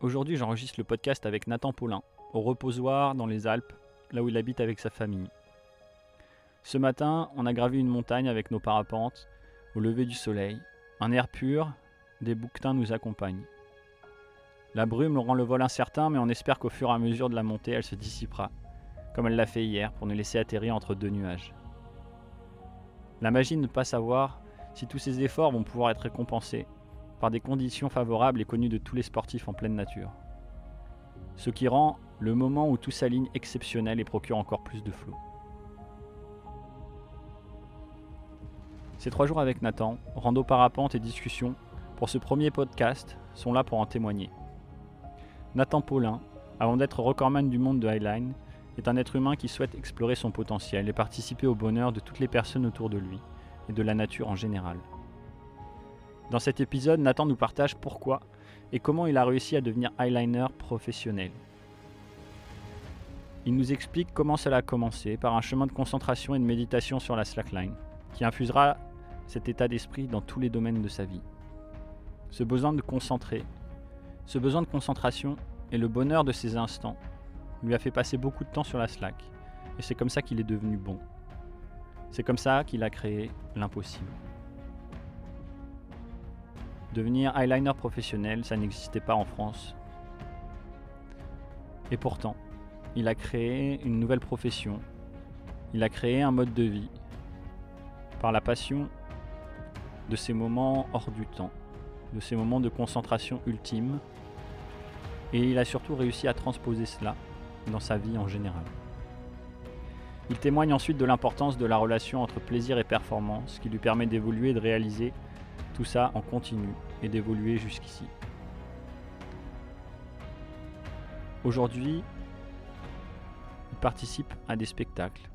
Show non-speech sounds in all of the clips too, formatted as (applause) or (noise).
Aujourd'hui, j'enregistre le podcast avec Nathan Paulin, au reposoir dans les Alpes, là où il habite avec sa famille. Ce matin, on a gravi une montagne avec nos parapentes, au lever du soleil. Un air pur, des bouquetins nous accompagnent. La brume rend le vol incertain, mais on espère qu'au fur et à mesure de la montée, elle se dissipera, comme elle l'a fait hier, pour nous laisser atterrir entre deux nuages. La magie de ne pas savoir si tous ces efforts vont pouvoir être récompensés par des conditions favorables et connues de tous les sportifs en pleine nature. Ce qui rend le moment où tout s'aligne exceptionnel et procure encore plus de flot. Ces trois jours avec Nathan, rando parapente et discussion, pour ce premier podcast, sont là pour en témoigner. Nathan Paulin, avant d'être recordman du monde de Highline, est un être humain qui souhaite explorer son potentiel et participer au bonheur de toutes les personnes autour de lui et de la nature en général. Dans cet épisode, Nathan nous partage pourquoi et comment il a réussi à devenir eyeliner professionnel. Il nous explique comment cela a commencé par un chemin de concentration et de méditation sur la slackline, qui infusera cet état d'esprit dans tous les domaines de sa vie. Ce besoin de concentrer, ce besoin de concentration et le bonheur de ces instants lui a fait passer beaucoup de temps sur la slack, et c'est comme ça qu'il est devenu bon. C'est comme ça qu'il a créé l'impossible. Devenir eyeliner professionnel, ça n'existait pas en France. Et pourtant, il a créé une nouvelle profession. Il a créé un mode de vie par la passion de ces moments hors du temps, de ces moments de concentration ultime. Et il a surtout réussi à transposer cela dans sa vie en général. Il témoigne ensuite de l'importance de la relation entre plaisir et performance qui lui permet d'évoluer et de réaliser tout ça en continu et d'évoluer jusqu'ici. Aujourd'hui, il participe à des spectacles.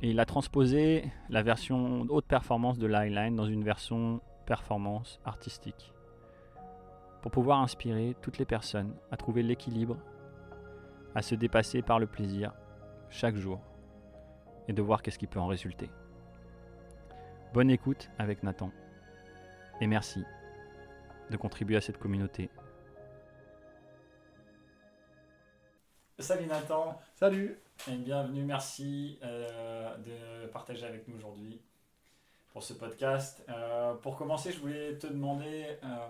Et il a transposé la version haute performance de l'Highline dans une version performance artistique. Pour pouvoir inspirer toutes les personnes à trouver l'équilibre, à se dépasser par le plaisir chaque jour et de voir qu'est-ce qui peut en résulter. Bonne écoute avec Nathan et merci de contribuer à cette communauté. Salut Nathan. Salut. Et bienvenue, merci euh, de partager avec nous aujourd'hui pour ce podcast. Euh, pour commencer, je voulais te demander euh,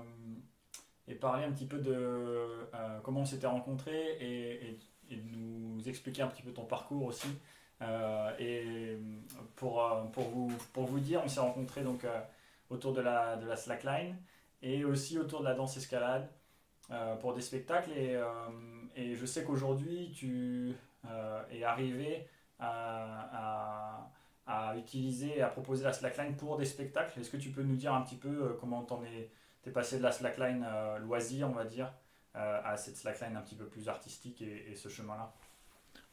et parler un petit peu de comment on s'était rencontrés et, et, nous expliquer un petit peu ton parcours aussi. et pour, pour, vous, pour vous dire, on s'est rencontrés donc autour de la, de la slackline et aussi autour de la danse escalade euh, pour des spectacles. Et, euh, et je sais qu'aujourd'hui, tu euh, es arrivé à, à, à, utiliser, à proposer la slackline pour des spectacles. Est-ce que tu peux nous dire un petit peu comment t'en es, es passé de la slackline loisir, on va dire, à cette slackline un petit peu plus artistique et, et ce chemin-là?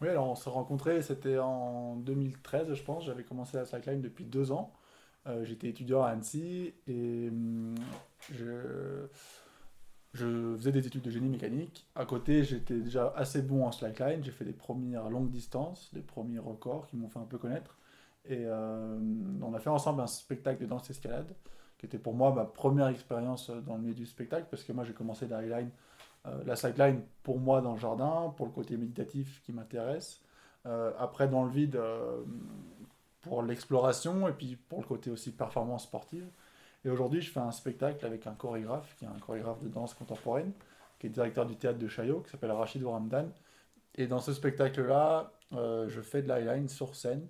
Oui, alors on s'est rencontrés, c'était en 2013, je pense. J'avais commencé la slackline depuis deux ans. Euh, j'étais étudiant à Annecy et hum, je, faisais des études de génie mécanique. À côté, j'étais déjà assez bon en slackline. J'ai fait des premières longues distances, des premiers records qui m'ont fait un peu connaître. Et euh, on a fait ensemble un spectacle de danse escalade, qui était pour moi ma première expérience dans le milieu du spectacle, parce que moi j'ai commencé la highline, euh, la slackline pour moi dans le jardin, pour le côté méditatif qui m'intéresse. après, dans le vide, pour l'exploration et puis pour le côté aussi performance sportive. Et aujourd'hui, je fais un spectacle avec un chorégraphe, qui est un chorégraphe de danse contemporaine, qui est directeur du théâtre de Chaillot, qui s'appelle Rachid Ouramdan. Et dans ce spectacle-là, euh, je fais de l'highline sur scène,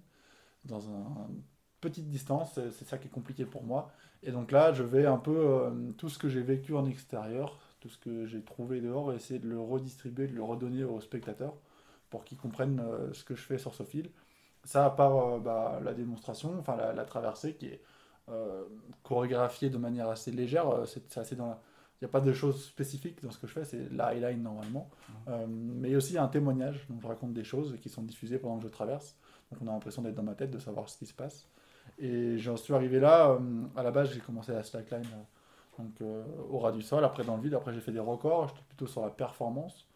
dans une petite distance, c'est ça qui est compliqué pour moi. Et donc là, je vais un peu euh, tout ce que j'ai vécu en extérieur, tout ce que j'ai trouvé dehors, essayer de le redistribuer, de le redonner aux spectateurs, pour qu'ils comprennent euh, ce que je fais sur ce fil. Ça, à part euh, bah, la démonstration, enfin la, traversée qui est euh, chorégraphiée de manière assez légère, euh, c'est assez dans Il n'y a pas de choses spécifiques dans ce que je fais, c'est la highline normalement. Mmh. mais aussi un témoignage, donc je raconte des choses qui sont diffusées pendant que je traverse. Donc on a l'impression d'être dans ma tête, de savoir ce qui se passe. Et j'en suis arrivé là, à la base j'ai commencé la slackline donc, au ras du sol, après dans le vide, après j'ai fait des records, j'étais plutôt sur la performance.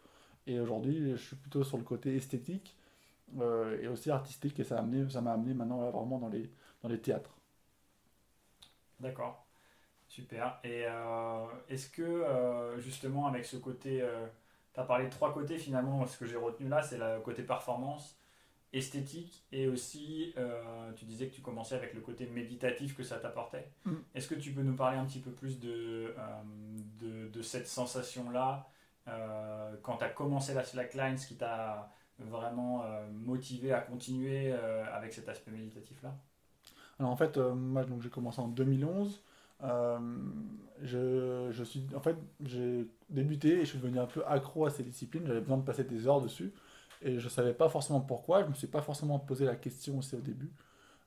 Et aujourd'hui je suis plutôt sur le côté esthétique euh, et aussi artistique. Et ça m'a amené, ça amené maintenant vraiment dans les, dans les théâtres. D'accord. Super. Et euh, est-ce que euh, justement avec ce côté, tu as parlé de trois côtés finalement, ce que j'ai retenu là, c'est le côté performance, esthétique et aussi tu disais que tu commençais avec le côté méditatif que ça t'apportait. Mm. Est-ce que tu peux nous parler un petit peu plus de, de, de, cette sensation-là quand tu as commencé la slackline, ce qui t'a vraiment motivé à continuer avec cet aspect méditatif-là Alors en fait, moi j'ai commencé en 2011. Euh, je, je, suis, en fait, j'ai débuté et je suis devenu un peu accro à ces disciplines. J'avais besoin de passer des heures dessus et je savais pas forcément pourquoi. Je me suis pas forcément posé la question aussi au début.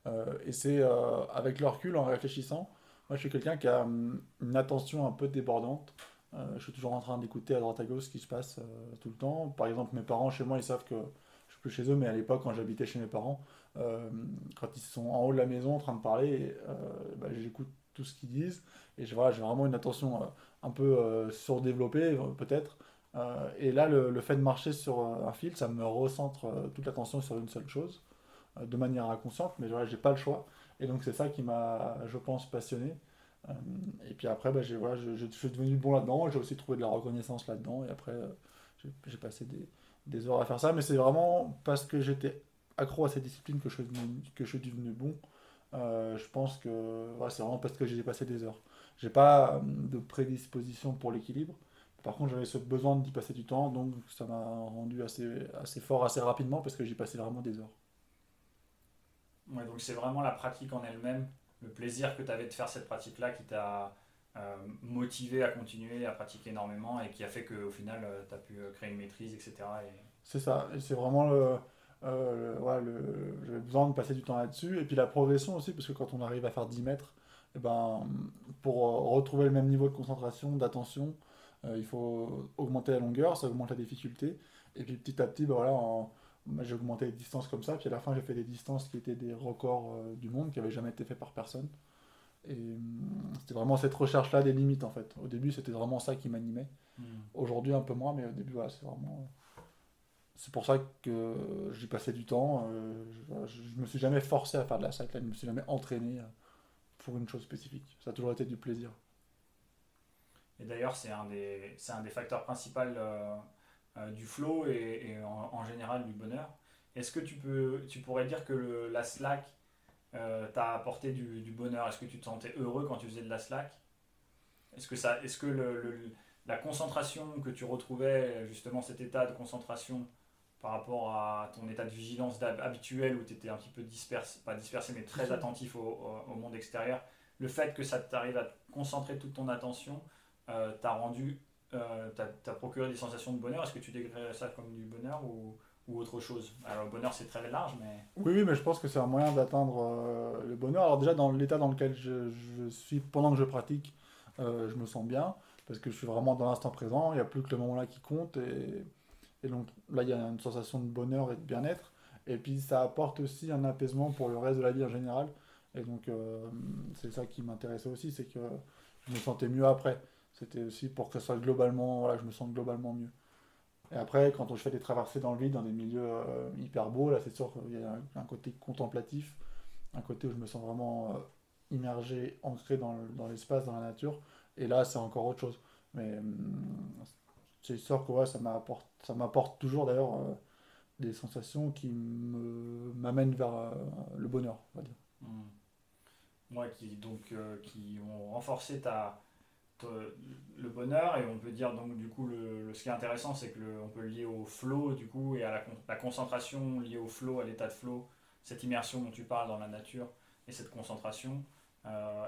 Euh, et c'est euh, avec le recul, en réfléchissant, moi je suis quelqu'un qui a hum, une attention un peu débordante. Je suis toujours en train d'écouter à droite à gauche ce qui se passe tout le temps. Par exemple, mes parents chez moi, ils savent que je suis plus chez eux, mais à l'époque, quand j'habitais chez mes parents, quand ils sont en haut de la maison en train de parler, bah, j'écoute tout ce qu'ils disent. Et j'ai vraiment une attention euh, un peu euh, surdéveloppée, euh, peut-être. et là, le, fait de marcher sur un fil, ça me recentre toute l'attention sur une seule chose, de manière inconsciente, mais voilà, j'ai pas le choix. Et donc, c'est ça qui m'a, je pense, passionné. Et puis après, bah, voilà, je, suis devenu bon là-dedans. J'ai aussi trouvé de la reconnaissance là-dedans. Et après, j'ai passé des, des, heures à faire ça. Mais c'est vraiment parce que j'étais accro à cette discipline que je, que je suis devenu bon. Euh, je pense que c'est vraiment parce que j'ai passé des heures. J'ai pas euh, de prédisposition pour l'équilibre. Par contre, j'avais ce besoin d'y passer du temps, donc ça m'a rendu assez, assez fort assez rapidement parce que j'y passais vraiment des heures. Ouais, donc c'est vraiment la pratique en elle-même, le plaisir que tu avais de faire cette pratique-là qui t'a euh, motivé à continuer à pratiquer énormément et qui a fait qu'au final, tu as pu créer une maîtrise, etc. Et... C'est ça, c'est vraiment le, euh, j'avais besoin de passer du temps là-dessus. Et puis la progression aussi, parce que quand on arrive à faire 10 mètres, eh ben, pour euh, retrouver le même niveau de concentration, d'attention, euh, il faut augmenter la longueur, ça augmente la difficulté. Et puis petit à petit, ben voilà, j'ai augmenté les distances comme ça. Puis à la fin, j'ai fait des distances qui étaient des records du monde, qui n'avaient jamais été faits par personne. Et c'était vraiment cette recherche-là des limites en fait. Au début, c'était vraiment ça qui m'animait. Hmm. Aujourd'hui, un peu moins, mais au début, voilà, c'est vraiment c'est pour ça que j'ai passé du temps. Euh, je, ne me suis jamais forcé à faire de la salle, je ne me suis jamais entraîné euh, pour une chose spécifique. Ça a toujours été du plaisir. Et d'ailleurs, c'est un, des, un des facteurs principaux euh, du flow et, en, général du bonheur. Est-ce que tu, peux, tu pourrais dire que la slack t'a apporté du, bonheur? Est-ce que tu te sentais heureux quand tu faisais de la slack? Est-ce que, ça, est -ce que le, la concentration que tu retrouvais, justement cet état de concentration, par rapport à ton état de vigilance habituel où tu étais un petit peu dispersé, pas dispersé, mais très attentif au, monde extérieur, le fait que ça t'arrive à concentrer toute ton attention euh, t'a rendu, euh, t'a procuré des sensations de bonheur. Est-ce que tu décrirais ça comme du bonheur ou, ou autre chose? Alors le bonheur c'est très large, mais... Oui, oui, mais je pense que c'est un moyen d'atteindre euh, le bonheur. Alors déjà dans l'état dans lequel je, je, suis pendant que je pratique, je me sens bien parce que je suis vraiment dans l'instant présent, il n'y a plus que le moment là qui compte et et donc là, il y a une sensation de bonheur et de bien-être. Et puis ça apporte aussi un apaisement pour le reste de la vie en général. Et donc euh, c'est ça qui m'intéressait aussi, c'est que je me sentais mieux après. C'était aussi pour que soit globalement, voilà, je me sente globalement mieux. Et après, quand je fais des traversées dans le vide, dans des milieux euh, hyper beaux, là c'est sûr qu'il y a un, côté contemplatif, un côté où je me sens vraiment euh, immergé, ancré dans, l'espace, dans la nature. Et là, c'est encore autre chose. Mais hum, c'est sûr que ça m'apporte ça m'apporte toujours d'ailleurs euh, des sensations qui m'amènent vers le bonheur on va dire mmh. qui donc qui ont renforcé ta, le bonheur et on peut dire donc du coup le, ce qui est intéressant c'est que on peut lier au flow du coup et à la, la concentration liée au flow à l'état de flow cette immersion dont tu parles dans la nature et cette concentration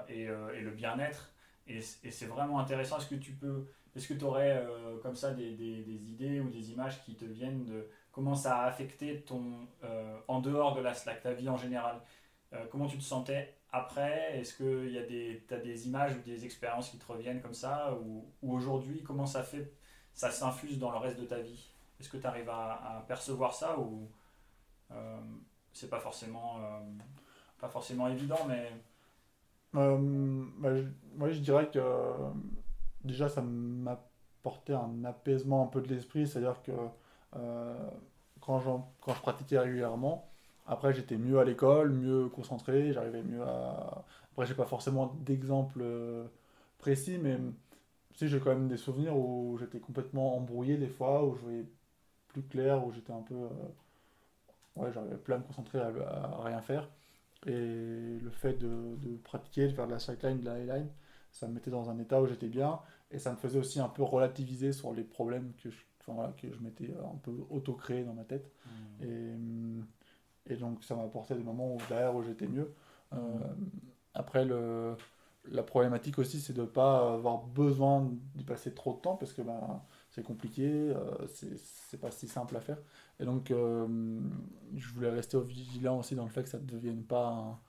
et, et, le bien-être. Et, et c'est vraiment intéressant. Est-ce que tu peux est-ce que tu aurais euh, comme ça des, des, des, idées ou des images qui te viennent de comment ça a affecté ton, euh, en dehors de la Slack, ta vie en général? Euh, Comment tu te sentais après Est-ce que tu as des images ou des expériences qui te reviennent comme ça Ou, ou aujourd'hui, comment ça fait ça s'infuse dans le reste de ta vie? Est-ce que tu arrives à, percevoir ça ou c'est pas forcément, pas forcément évident mais... Bah, moi je dirais que déjà, ça m'apportait un apaisement un peu de l'esprit, c'est-à-dire que euh, quand, quand, je pratiquais régulièrement, après j'étais mieux à l'école, mieux concentré, j'arrivais mieux à... Après, j'ai pas forcément d'exemple euh, précis, mais si j'ai quand même des souvenirs où j'étais complètement embrouillé des fois, où je voyais plus clair, où j'étais un peu. ouais, j'arrivais plus à me concentrer à, à, rien faire. Et le fait de, de, pratiquer, de faire de la slackline, de la highline, ça me mettait dans un état où j'étais bien. Et ça me faisait aussi un peu relativiser sur les problèmes que je, enfin, voilà, que je m'étais un peu auto-créé dans ma tête. Mmh. Et, et, donc ça m'a apporté des moments où, derrière où j'étais mieux. Euh, après, le, la problématique aussi, c'est de ne pas avoir besoin d'y passer trop de temps parce que ben, c'est compliqué, euh, c'est pas si simple à faire. Et donc, euh, je voulais rester vigilant aussi dans le fait que ça ne devienne pas.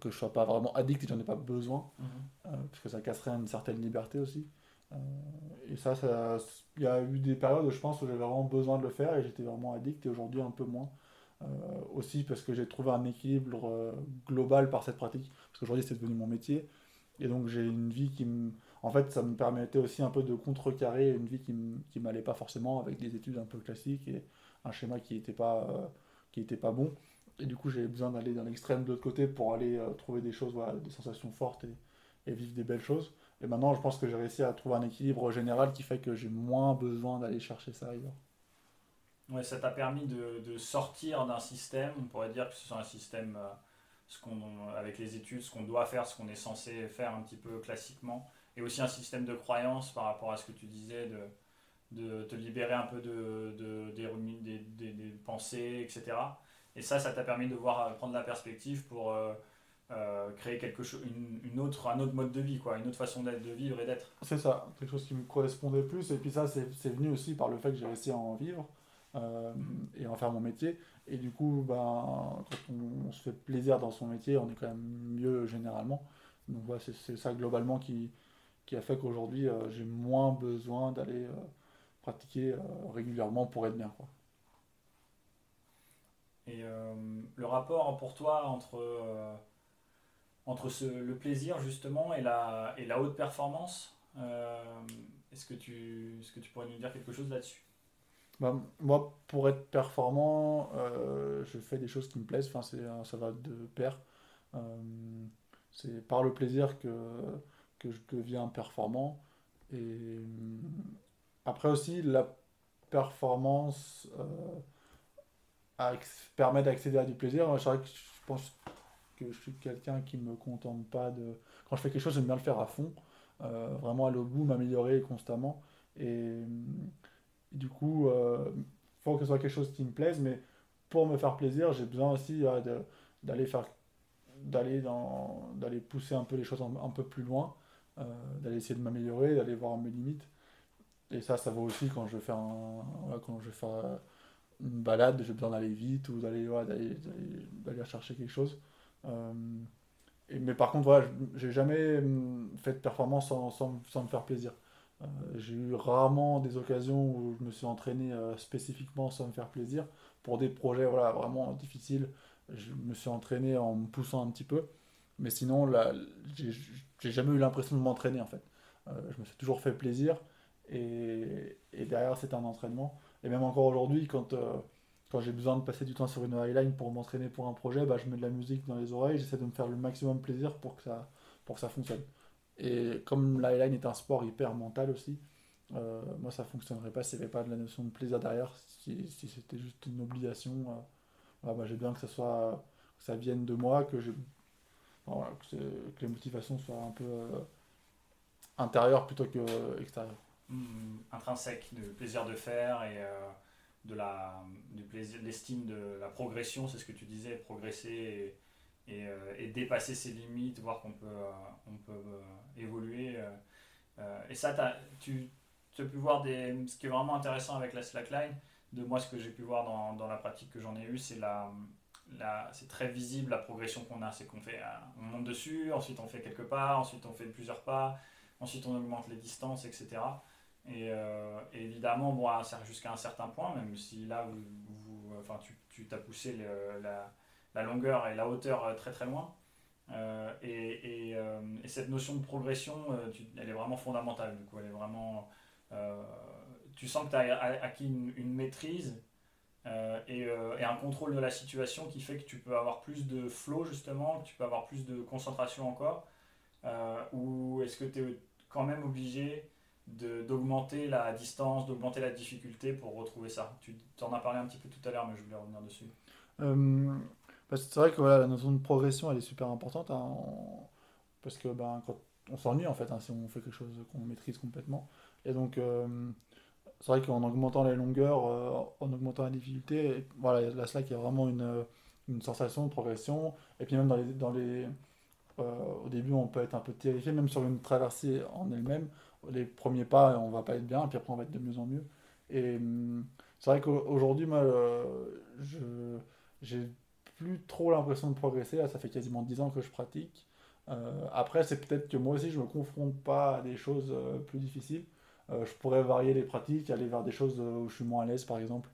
que je sois pas vraiment addict et que j'en ai pas besoin, mmh. parce que ça casserait une certaine liberté aussi. Euh, et ça, il y a eu des périodes, je pense, où j'avais vraiment besoin de le faire et j'étais vraiment addict et aujourd'hui un peu moins. Euh, aussi parce que j'ai trouvé un équilibre euh, global par cette pratique, parce qu'aujourd'hui c'est devenu mon métier. Et donc j'ai une vie qui me... En fait, ça me permettait aussi un peu de contrecarrer une vie qui ne m'allait pas forcément avec des études un peu classiques et un schéma qui n'était pas, était pas bon. Et du coup, j'ai besoin d'aller dans l'extrême de l'autre côté pour aller trouver des choses, des sensations fortes et, et, vivre des belles choses. Et maintenant, je pense que j'ai réussi à trouver un équilibre général qui fait que j'ai moins besoin d'aller chercher ça ailleurs. Ouais, ça t'a permis de, de sortir d'un système, on pourrait dire que ce soit un système euh, ce qu'on, avec les études, ce qu'on doit faire, ce qu'on est censé faire un petit peu classiquement, et aussi un système de croyance par rapport à ce que tu disais, de, de te libérer un peu de, de des, des, pensées, etc. Et ça, ça t'a permis de voir, prendre la perspective pour... Euh, euh, créer quelque chose, une, autre, un autre mode de vie, quoi, une autre façon d'être, de vivre et d'être. C'est ça, quelque chose qui me correspondait plus. Et puis ça, c'est, venu aussi par le fait que j'ai réussi à en vivre euh, et en faire mon métier. Et du coup, ben, quand on, se fait plaisir dans son métier, on est quand même mieux généralement. Donc voilà, c'est, ça globalement qui, qui a fait qu'aujourd'hui, euh, j'ai moins besoin d'aller pratiquer régulièrement pour être bien. Quoi. Et le rapport pour toi entre entre ce, le plaisir justement et la, et la haute performance. Euh, est-ce que, tu, est-ce que tu pourrais nous dire quelque chose là-dessus? Bah, Moi, pour être performant, euh, je fais des choses qui me plaisent, enfin, c'est, ça va de pair. Euh, c'est par le plaisir que, que je deviens performant. Et après aussi, la performance permet d'accéder à du plaisir. Je, que je pense je suis quelqu'un qui me contente pas de. Quand je fais quelque chose, j'aime bien le faire à fond, euh, vraiment aller au bout, m'améliorer constamment. Et, du coup, il euh, faut que ce soit quelque chose qui me plaise, mais pour me faire plaisir, j'ai besoin aussi d'aller faire d'aller dans d'aller pousser un peu les choses un, peu plus loin euh, d'aller essayer de m'améliorer d'aller voir mes limites et ça ça vaut aussi quand je fais un quand je fais une balade j'ai besoin d'aller vite ou d'aller d'aller chercher quelque chose euh, mais par contre, voilà, j'ai jamais hum, fait de performance sans, sans, me faire plaisir. Euh, j'ai eu rarement des occasions où je me suis entraîné euh, spécifiquement sans me faire plaisir. Pour des projets voilà, vraiment difficiles, je me suis entraîné en me poussant un petit peu. Mais sinon, là, j'ai jamais eu l'impression de m'entraîner en fait. je me suis toujours fait plaisir. Et, et derrière, c'est un entraînement. Et même encore aujourd'hui, quand, quand j'ai besoin de passer du temps sur une highline pour m'entraîner pour un projet, bah, je mets de la musique dans les oreilles, j'essaie de me faire le maximum plaisir pour que ça, pour que ça fonctionne. Et comme la est un sport hyper mental aussi, euh, moi ça fonctionnerait pas s'il n'y avait pas de la notion de plaisir derrière, si, si c'était juste une obligation. Euh, bah, j'ai bien que ça soit que ça vienne de moi, que, que, les motivations soient un peu euh, intérieures plutôt que extérieures. Mmh, intrinsèque, le plaisir de faire et de la, du l'estime de la progression, c'est ce que tu disais, progresser et, euh, dépasser ses limites, voir qu'on peut, euh, on peut euh, évoluer. et ça, tu, tu, as pu voir des, ce qui est vraiment intéressant avec la slackline, de moi ce que j'ai pu voir dans, dans, la pratique que j'en ai eue, c'est la, la c'est très visible la progression qu'on a, c'est qu'on fait, on monte dessus, ensuite on fait quelques pas, ensuite on fait plusieurs pas, ensuite on augmente les distances, etc. Euh, et, évidemment, bon, jusqu'à un certain point, même si là, vous, enfin, tu, tu t'as poussé la, la, longueur et la hauteur euh, très très loin. Euh, et, et, et, cette notion de progression, elle est vraiment fondamentale. Du coup, elle est vraiment, tu sens que tu as acquis une, une maîtrise et, et, un contrôle de la situation qui fait que tu peux avoir plus de flow justement, que tu peux avoir plus de concentration encore. ou est-ce que tu es quand même obligé d'augmenter la distance, d'augmenter la difficulté pour retrouver ça? Tu en as parlé un petit peu tout à l'heure, mais je voulais revenir dessus. Euh, c'est vrai que voilà, la notion de progression, elle est super importante, hein, parce que ben, quand on s'ennuie en fait, hein, si on fait quelque chose qu'on maîtrise complètement. Et donc, euh, c'est vrai qu'en augmentant les longueurs, euh, en augmentant la difficulté, voilà, la slack, il y a vraiment une, une, sensation de progression. Et puis même dans les, dans les au début, on peut être un peu terrifié, même sur une traversée en elle-même les premiers pas, on va pas être bien, puis après on va être de mieux en mieux. Et hum, c'est vrai qu'aujourd'hui, moi, euh, j'ai plus trop l'impression de progresser. Là, ça fait quasiment 10 ans que je pratique. Euh, après, c'est peut-être que moi aussi, je me confronte pas à des choses euh, plus difficiles. je pourrais varier les pratiques, aller vers des choses où je suis moins à l'aise, par exemple,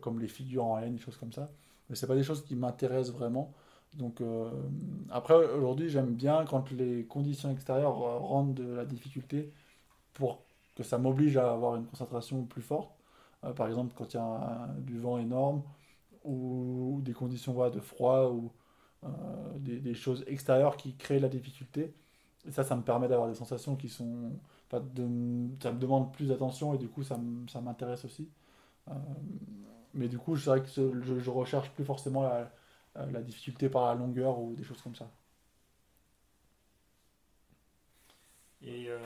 comme les figures en laine, des choses comme ça. Mais c'est pas des choses qui m'intéressent vraiment. Donc euh, après, aujourd'hui, j'aime bien quand les conditions extérieures rendent de la difficulté pour que ça m'oblige à avoir une concentration plus forte. Euh, par exemple, quand il y a du vent énorme ou, des conditions de froid ou euh, des, choses extérieures qui créent la difficulté. Et ça, ça me permet d'avoir des sensations qui sont... ça me demande plus d'attention et du coup, ça m'intéresse aussi. mais du coup, c'est vrai que je, je recherche plus forcément la euh, la difficulté par la longueur ou des choses comme ça. Et euh,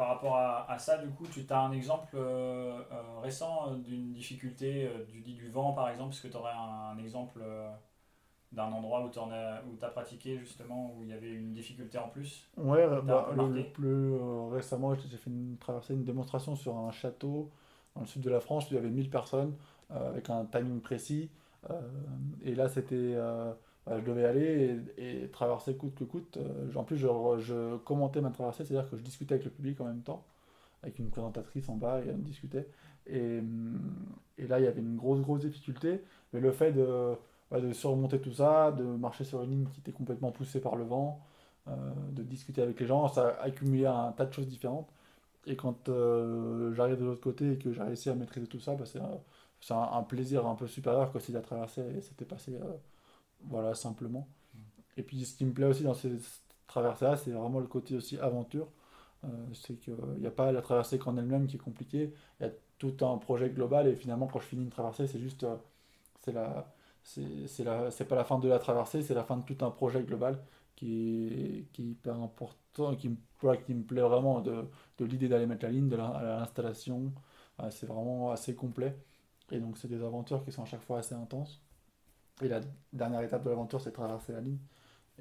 par rapport à, ça, du coup, tu as un exemple euh, récent d'une difficulté du, du vent, par exemple Est-ce que tu aurais un, exemple d'un endroit où tu as, as, pratiqué, justement, où il y avait une difficulté en plus Ouais, bah, le, plus récemment, j'ai fait une traversée, une démonstration sur un château dans le sud de la France où il y avait 1000 personnes avec un timing précis. Euh, et là, c'était euh, bah, je devais aller et, traverser coûte que coûte. Euh, en plus, je, commentais ma traversée, c'est-à-dire que je discutais avec le public en même temps, avec une présentatrice en bas, et on discutait. Et, et, là, il y avait une grosse, grosse difficulté. Mais le fait de, bah, de surmonter tout ça, de marcher sur une ligne qui était complètement poussée par le vent, de discuter avec les gens, ça a accumulé un tas de choses différentes. Et quand j'arrive de l'autre côté et que j'ai réussi à maîtriser tout ça, bah, c'est un, plaisir un peu supérieur que si la traversée s'était passée euh, voilà, simplement. Et puis ce qui me plaît aussi dans ces traversées-là, c'est vraiment le côté aussi aventure. Euh, c'est qu'il n'y a pas la traversée qu'en elle-même qui est compliquée, il y a tout un projet global et finalement quand je finis une traversée, c'est juste, euh, c'est la, c'est c'est pas la fin de la traversée, c'est la fin de tout un projet global qui est, qui est hyper important, qui me, qui me plaît vraiment de, de l'idée d'aller mettre la ligne, de l'installation, c'est vraiment assez complet. Et donc, c'est des aventures qui sont à chaque fois assez intenses. Et la dernière étape de l'aventure, c'est traverser la ligne.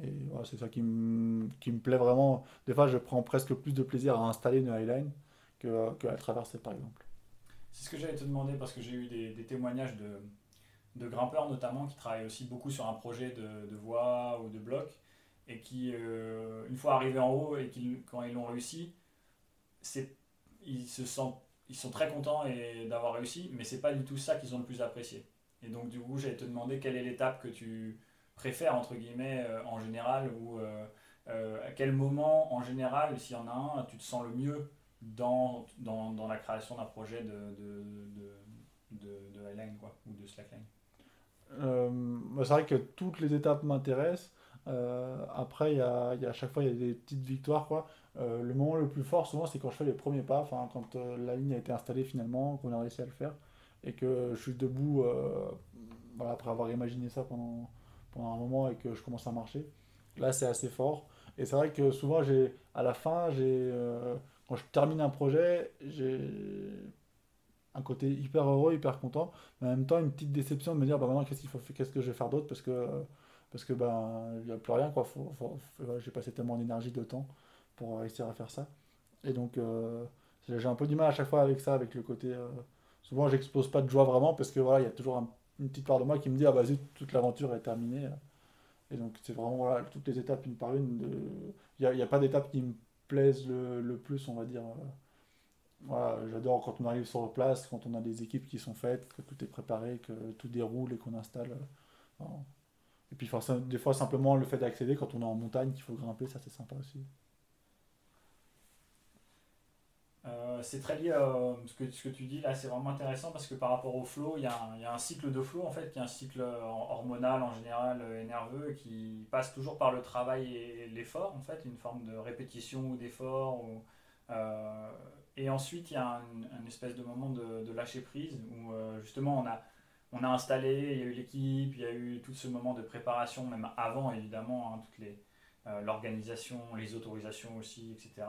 Et voilà, c'est ça qui me, qui me plaît vraiment. Des fois, je prends presque plus de plaisir à installer une highline que, à traverser, par exemple. C'est ce que j'allais te demander parce que j'ai eu des, témoignages de, de, grimpeurs, notamment, qui travaillent aussi beaucoup sur un projet de, de voie ou de bloc. Et qui, euh, une fois arrivés en haut et quand ils l'ont réussi, ils se ils sont très contents d'avoir réussi, mais c'est pas du tout ça qu'ils ont le plus apprécié. Et donc du coup, j'allais te demander quelle est l'étape que tu préfères entre guillemets euh, en général ou euh, euh, à quel moment en général, s'il y en a un, tu te sens le mieux dans, dans, dans la création d'un projet de, de, de, Highline quoi, ou de Slackline. c'est vrai que toutes les étapes m'intéressent. après, y a, y a, à chaque fois, il y a des petites victoires. Quoi. Le moment le plus fort, souvent, c'est quand je fais les premiers pas, quand la ligne a été installée finalement, qu'on a réussi à le faire, et que je suis debout, euh, voilà, après avoir imaginé ça pendant, pendant un moment et que je commence à marcher. Là, c'est assez fort. Et c'est vrai que souvent, j'ai, à la fin, j'ai, quand je termine un projet, j'ai un côté hyper heureux, hyper content, mais en même temps, une petite déception de me dire, bah maintenant, qu'est-ce, qu'il faut, qu'est-ce que je vais faire d'autre? Parce que, parce que ben, il n'y a plus rien, quoi. j'ai passé tellement d'énergie, de temps pour réussir à faire ça. Et donc, euh, j'ai un peu du mal à chaque fois avec ça, avec le côté. Euh, souvent, j'expose pas de joie vraiment parce que voilà, il y a toujours une petite part de moi qui me dit Ah, vas-y, toute l'aventure est terminée. Et donc, c'est vraiment toutes les étapes une par une. Il n'y a, pas d'étape qui me plaise le, plus, on va dire. Voilà, j'adore quand on arrive sur place, quand on a des équipes qui sont faites, que tout est préparé, que tout déroule et qu'on installe. Et puis, des fois, simplement le fait d'accéder quand on est en montagne, qu'il faut grimper, ça c'est sympa aussi. Euh, c'est très lié à ce que, ce que tu dis là, c'est vraiment intéressant parce que par rapport au flow, il y, a un, cycle de flow en fait, qui est un cycle hormonal en général et euh, nerveux qui passe toujours par le travail et l'effort en fait, une forme de répétition ou d'effort et ensuite, il y a un, espèce de moment de, lâcher prise où justement on a, on a installé, il y a eu l'équipe, il y a eu tout ce moment de préparation, même avant évidemment, hein, toutes les, l'organisation, les autorisations aussi, etc.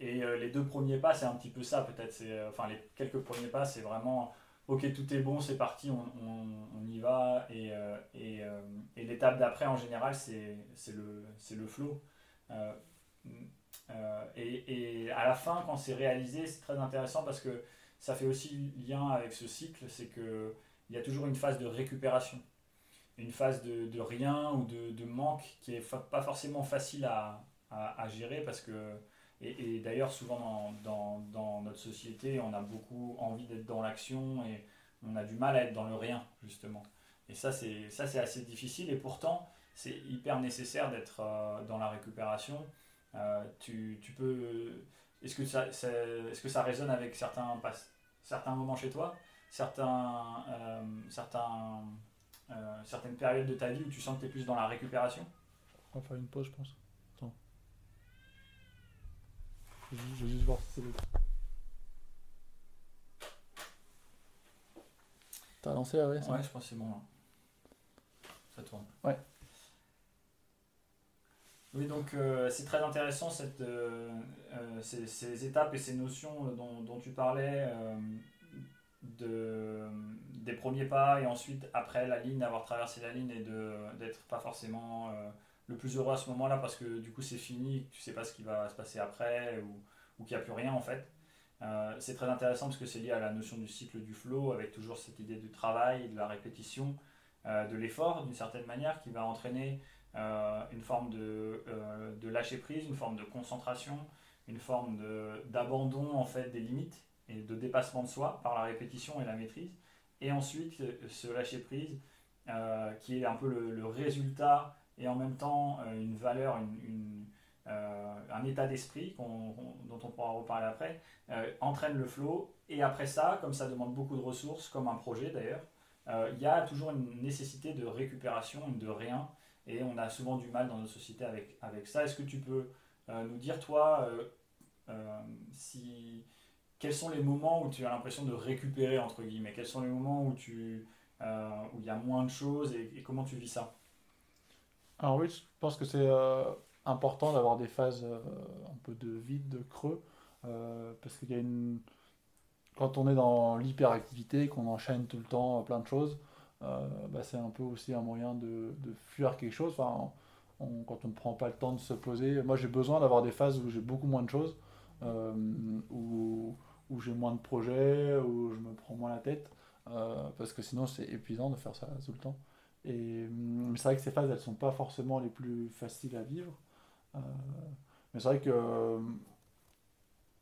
et les deux premiers pas, c'est un petit peu ça peut-être. enfin, les quelques premiers pas, c'est vraiment ok, tout est bon, c'est parti, on, y va. Et, euh, euh, l'étape d'après, en général, c'est le, le flow. Euh, et, et, à la fin, quand c'est réalisé, c'est très intéressant parce que ça fait aussi lien avec ce cycle, c'est qu'il y a toujours une phase de récupération, une phase de, rien ou de, manque qui est pas forcément facile à, à gérer parce que et, d'ailleurs, souvent dans, notre société, on a beaucoup envie d'être dans l'action et on a du mal à être dans le rien, justement. Et ça, c'est assez difficile. Et pourtant, c'est hyper nécessaire d'être euh, dans la récupération. Euh, tu, peux. Est-ce que, ça, résonne avec certains, moments chez toi? Certains, euh, Certaines périodes de ta vie où tu sens que tu es plus dans la récupération? On va faire une pause, je pense. Je vais juste voir si c'est bon. T'as lancé là, ouais Ouais, je pense que c'est bon là. Ça tourne. Ouais. Oui, donc euh, c'est très intéressant cette, euh, euh, ces, étapes et ces notions dont, dont tu parlais, de, des premiers pas et ensuite après la ligne, d'avoir traversé la ligne et d'être pas forcément le plus heureux à ce moment-là parce que du coup c'est fini, tu sais pas ce qui va se passer après ou, ou qu'il n'y a plus rien en fait. Euh, c'est très intéressant parce que c'est lié à la notion du cycle du flow avec toujours cette idée du travail, de la répétition, euh, de l'effort d'une certaine manière qui va entraîner euh, une forme de, de, lâcher prise, une forme de concentration, une forme d'abandon en fait des limites et de dépassement de soi par la répétition et la maîtrise. Et ensuite ce lâcher prise qui est un peu le résultat et en même temps euh, une valeur, euh, un état d'esprit dont on pourra reparler après, euh, entraîne le flow. Et après ça, comme ça demande beaucoup de ressources, comme un projet d'ailleurs, il y a toujours une nécessité de récupération, de rien. Et on a souvent du mal dans nos sociétés avec, avec ça. Est-ce que tu peux nous dire, toi, si, quels sont les moments où tu as l'impression de récupérer, entre guillemets? Quels sont les moments où il y a moins de choses et comment tu vis ça? Alors oui, je pense que c'est euh, important d'avoir des phases euh, un peu de vide, de creux, euh, parce qu'il y a une... Quand on est dans l'hyperactivité, qu'on enchaîne tout le temps plein de choses, bah, c'est un peu aussi un moyen de, de fuir quelque chose. Enfin, quand on ne prend pas le temps de se poser, moi j'ai besoin d'avoir des phases où j'ai beaucoup moins de choses, où, où j'ai moins de projets, où je me prends moins la tête, parce que sinon c'est épuisant de faire ça tout le temps. Et hum, c'est vrai que ces phases, elles sont pas forcément les plus faciles à vivre. Euh, mais c'est vrai que hum,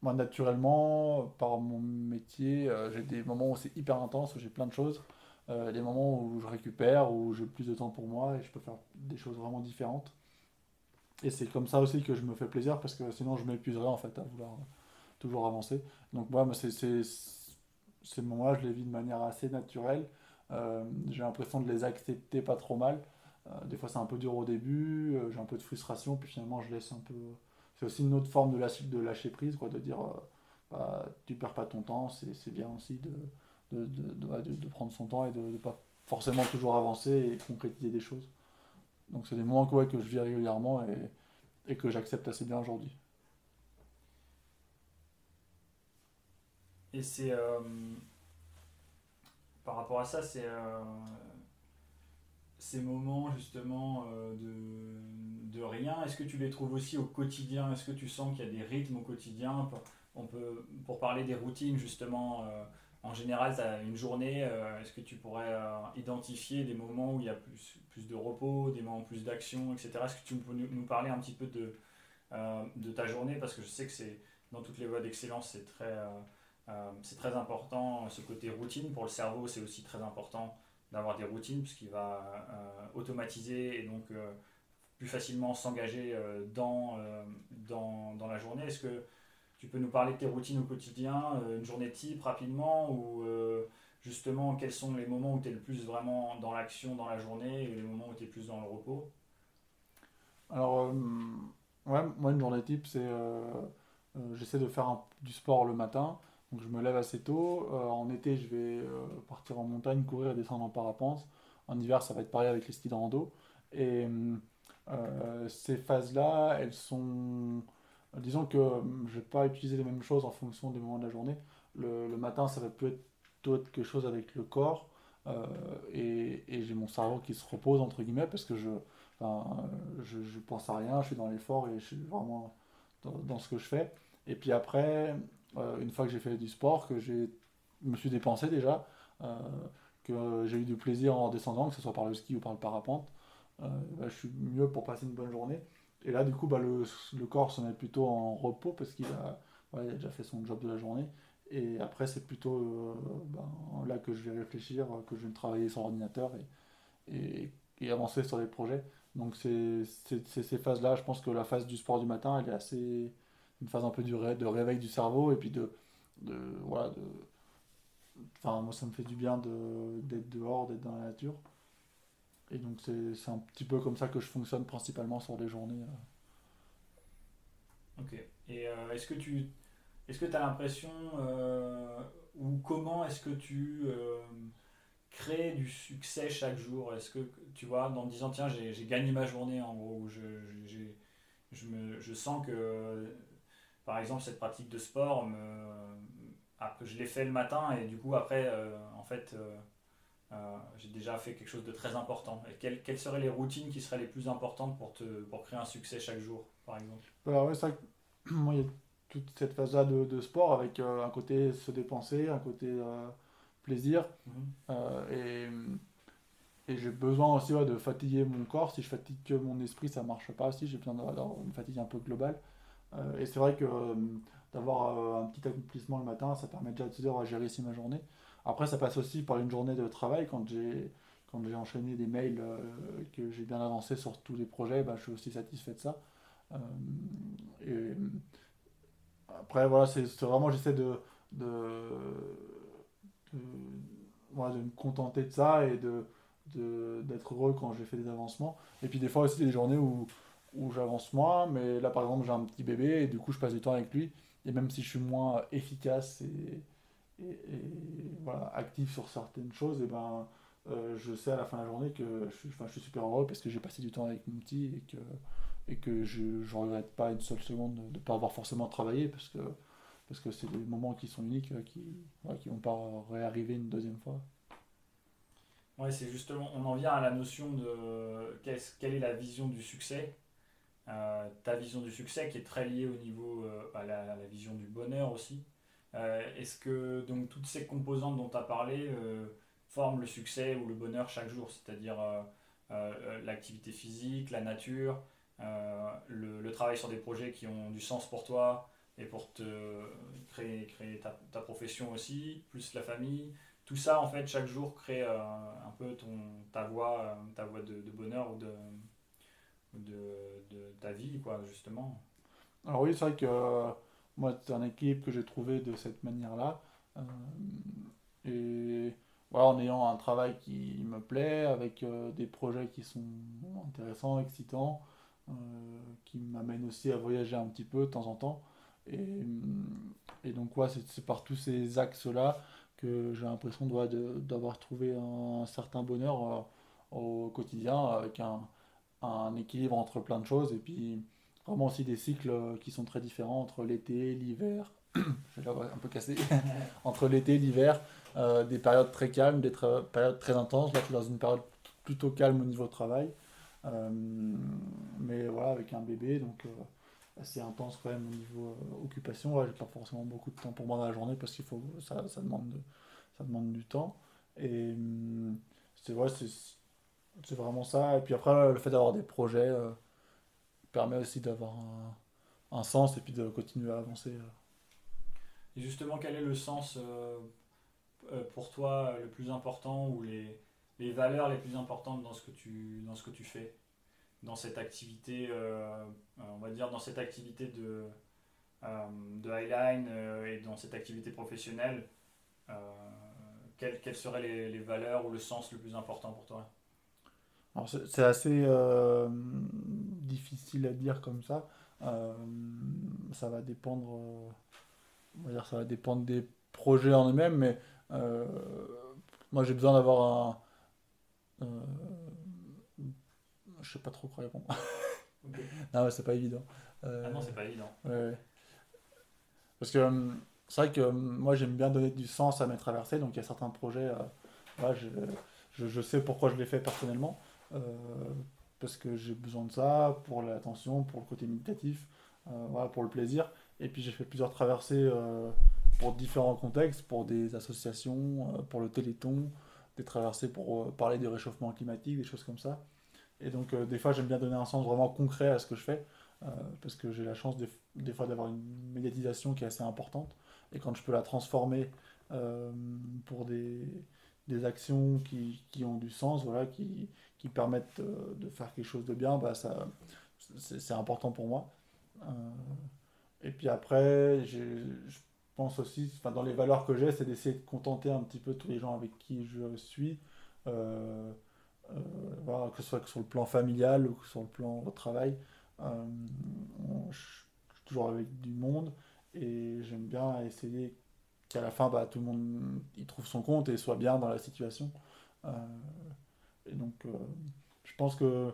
moi, naturellement, par mon métier, euh, j'ai des moments où c'est hyper intense, où j'ai plein de choses. Euh, des moments où je récupère, où j'ai plus de temps pour moi et je peux faire des choses vraiment différentes. Et c'est comme ça aussi que je me fais plaisir parce que sinon je m'épuiserais en fait à vouloir toujours avancer. Donc moi, ces moments-là, je les vis de manière assez naturelle j'ai l'impression de les accepter pas trop mal. Euh, des fois, c'est un peu dur au début, euh, j'ai un peu de frustration, puis finalement, je laisse un peu. C'est aussi une autre forme de lâcher, prise, quoi, de dire bah, tu perds pas ton temps, c'est bien aussi de, de, de, de, prendre son temps et de ne pas forcément toujours avancer et concrétiser des choses. Donc, c'est des moments que je vis régulièrement et, et que j'accepte assez bien aujourd'hui. Et c'est par rapport à ça, euh, ces moments justement euh, de, rien. Est-ce que tu les trouves aussi au quotidien? Est-ce que tu sens qu'il y a des rythmes au quotidien? On peut, Pour parler des routines justement, euh, en général, tu une journée, est-ce que tu pourrais identifier des moments où il y a plus, de repos, des moments plus d'action, etc. Est-ce que tu peux nous parler un petit peu de, de ta journée? Parce que je sais que c'est dans toutes les voies d'excellence, c'est très euh, c'est très important ce côté routine. Pour le cerveau, c'est aussi très important d'avoir des routines puisqu'il va euh, automatiser et donc euh, plus facilement s'engager dans, dans, dans, la journée. Est-ce que tu peux nous parler de tes routines au quotidien, une journée type rapidement ou justement quels sont les moments où tu es le plus vraiment dans l'action dans la journée et les moments où tu es plus dans le repos? Alors, ouais, moi une journée type c'est j'essaie de faire du sport le matin. Donc je me lève assez tôt. en été, je vais partir en montagne, courir et descendre en parapente. En hiver, ça va être pareil avec les skis de rando. Et ces phases-là, elles sont disons que je ne vais pas utiliser les mêmes choses en fonction des moments de la journée. Le, matin, ça va plus être quelque chose avec le corps. Euh, et, j'ai mon cerveau qui se repose, entre guillemets, parce que je, enfin, je, je pense à rien, je suis dans l'effort et je suis vraiment dans, ce que je fais. Et puis après, euh, une fois que j'ai fait du sport, que je me suis dépensé déjà, euh, que j'ai eu du plaisir en descendant, que ce soit par le ski ou par le parapente, bah, je suis mieux pour passer une bonne journée. Et là, du coup, bah, le, le corps se met plutôt en repos parce qu'il a, déjà fait son job de la journée. Et après, c'est plutôt euh, ben, là que je vais réfléchir, que je vais travailler sur l'ordinateur et, et, avancer sur les projets. Donc, c'est ces phases-là. Je pense que la phase du sport du matin, elle est assez. Une phase un peu du de réveil du cerveau et puis de. voilà, de, enfin, moi, ça me fait du bien d'être dehors, d'être dans la nature. Et donc, c'est un petit peu comme ça que je fonctionne principalement sur les journées. Euh. Ok. Et euh, est-ce que tu est-ce que tu as l'impression, euh, ou comment est-ce que tu crées du succès chaque jour? Est-ce que tu vois, en disant, tiens, j'ai gagné ma journée, en gros, je, je, me, je sens que, par exemple, cette pratique de sport, me, je l'ai fait le matin et du coup, après, euh, en fait, j'ai déjà fait quelque chose de très important. Et quelles, quelles, seraient les routines qui seraient les plus importantes pour, te, pour créer un succès chaque jour, par exemple? Alors, ouais, ça, (clears throat) moi, il y a toute cette phase-là de, de, sport avec euh, un côté se dépenser, un côté euh, plaisir. Mhm. Euh, et, et j'ai besoin aussi de fatiguer mon corps. Si je fatigue que mon esprit, ça marche pas aussi. J'ai besoin d'avoir une fatigue un peu globale. Et c'est vrai que d'avoir un petit accomplissement le matin, ça permet déjà de se dire gérer ici ma journée. Après, ça passe aussi par une journée de travail. Quand j'ai j'ai enchaîné des mails que j'ai bien avancé sur tous les projets, bah, je suis aussi satisfait de ça. après, voilà, c'est vraiment, j'essaie de, de, de, de, me contenter de ça et de d'être heureux quand j'ai fait des avancements. Et puis des fois aussi, des journées où, où j'avance moins, mais là par exemple, j'ai un petit bébé et du coup, je passe du temps avec lui. Et même si je suis moins efficace et, et, voilà, actif sur certaines choses, et ben, euh, je sais à la fin de la journée que je suis, je suis super heureux parce que j'ai passé du temps avec mon petit et que et que je ne regrette pas une seule seconde de ne pas avoir forcément travaillé parce que parce que c'est des moments qui sont uniques euh, qui ne qui vont pas réarriver une deuxième fois. Ouais, c'est justement, on en vient à la notion de quelle est la vision du succès? Euh, ta vision du succès qui est très liée au niveau euh, à, la, vision du bonheur aussi. Est-ce que donc toutes ces composantes dont tu as parlé forment le succès ou le bonheur chaque jour, c'est-à-dire l'activité physique, la nature, euh, le, travail sur des projets qui ont du sens pour toi et pour te créer, ta, profession aussi, plus la famille. Tout ça, en fait, chaque jour crée euh, un peu ton, ta voie, euh, ta voie de, bonheur ou de, de, ta vie, quoi, justement. Alors oui, c'est vrai que moi, c'est un équilibre que j'ai trouvé de cette manière-là. et voilà, en ayant un travail qui me plaît, avec des projets qui sont intéressants, excitants, euh, qui m'amène aussi à voyager un petit peu de temps en temps. Et, et donc, ouais, c'est par tous ces axes-là que j'ai l'impression d'avoir trouvé un, certain bonheur euh, au quotidien avec un, un, équilibre entre plein de choses et puis vraiment aussi des cycles qui sont très différents entre l'été, l'hiver. (clears throat) je vais un peu cassé. (laughs) entre l'été, l'hiver, euh, des périodes très calmes, des périodes très intenses. Là, je suis dans une période plutôt calme au niveau travail. Euh, mais voilà, avec un bébé, donc euh, assez intense quand même au niveau occupation. Ouais, j'ai pas forcément beaucoup de temps pour moi dans la journée parce qu'il faut ça, ça, demande de, ça demande du temps. Et c'est vrai, c'est vraiment ça. Et puis après, le fait d'avoir des projets permet aussi d'avoir un, sens et puis de continuer à avancer. Et justement, quel est le sens pour toi le plus important ou les, les valeurs les plus importantes dans ce que tu, dans ce que tu fais? Dans cette activité, euh, on va dire dans cette activité de, euh, de Highline euh, et dans cette activité professionnelle, quelles, quelles, seraient les, les, valeurs ou le sens le plus important pour toi? C'est assez difficile à dire comme ça. ça va dépendre, on va dire, ça va dépendre des projets en eux-mêmes, mais moi j'ai besoin d'avoir un. je sais pas trop quoi répondre. (laughs) non, c'est pas évident. ah non, c'est pas évident. Parce que c'est vrai que moi j'aime bien donner du sens à mes traversées, donc il y a certains projets, je, je, je, sais pourquoi je les fais personnellement, euh, parce que j'ai besoin de ça pour l'attention, pour le côté méditatif, euh, voilà, pour le plaisir. Et puis j'ai fait plusieurs traversées euh, pour différents contextes, pour des associations, pour le Téléthon, des traversées pour parler du réchauffement climatique, des choses comme ça. Et donc des fois j'aime bien donner un sens vraiment concret à ce que je fais, parce que j'ai la chance des, fois d'avoir une médiatisation qui est assez importante. Et quand je peux la transformer pour des, des actions qui, qui, ont du sens, voilà, qui, qui permettent euh, de faire quelque chose de bien, bah, ça, c'est important pour moi. Euh, et puis après, je pense aussi, dans les valeurs que j'ai, c'est d'essayer de contenter un petit peu tous les gens avec qui je suis. Euh, que ce soit sur le plan familial ou sur le plan au travail. je suis toujours avec du monde et j'aime bien essayer qu'à la fin, bah, tout le monde y trouve son compte et soit bien dans la situation. Et donc, euh, je pense que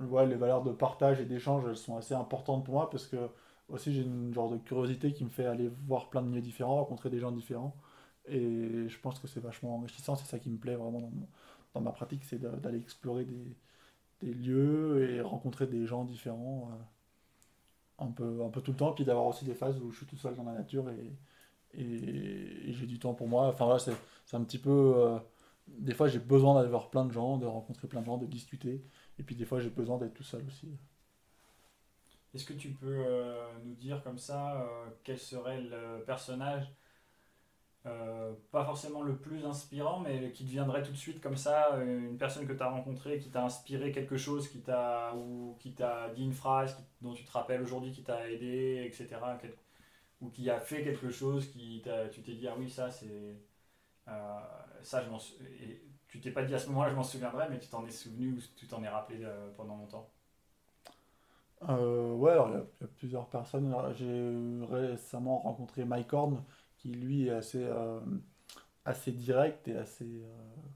ouais, les valeurs de partage et d'échange, elles sont assez importantes pour moi parce que aussi j'ai une genre de curiosité qui me fait aller voir plein de milieux différents, rencontrer des gens différents. Et je pense que c'est vachement enrichissant, c'est ça qui me plaît vraiment dans, ma pratique, c'est d'aller explorer des, lieux et rencontrer des gens différents euh, un, peu, un peu tout le temps, puis d'avoir aussi des phases où je suis tout seul dans la nature et, et, j'ai du temps pour moi. Enfin voilà, c'est un petit peu. Euh, des fois, j'ai besoin d'aller voir plein de gens, de rencontrer plein de gens, de discuter. Et puis des fois, j'ai besoin d'être tout seul aussi. Est-ce que tu peux euh, nous dire comme ça euh, quel serait le personnage, pas forcément le plus inspirant, mais qui te viendrait tout de suite comme ça, une personne que tu as rencontrée, qui t'a inspiré quelque chose, qui t'a ou qui t'a dit une phrase dont tu te rappelles aujourd'hui, qui t'a aidé, etc ou qui a fait quelque chose qui tu t'es dit ah oui ça c'est euh, ça je m'en tu t'es pas dit à ce moment-là je m'en souviendrai mais tu t'en es souvenu ou tu t'en es rappelé euh, pendant longtemps? Euh, ouais alors il y, a plusieurs personnes. J'ai récemment rencontré Mike Horn qui lui est assez assez direct et assez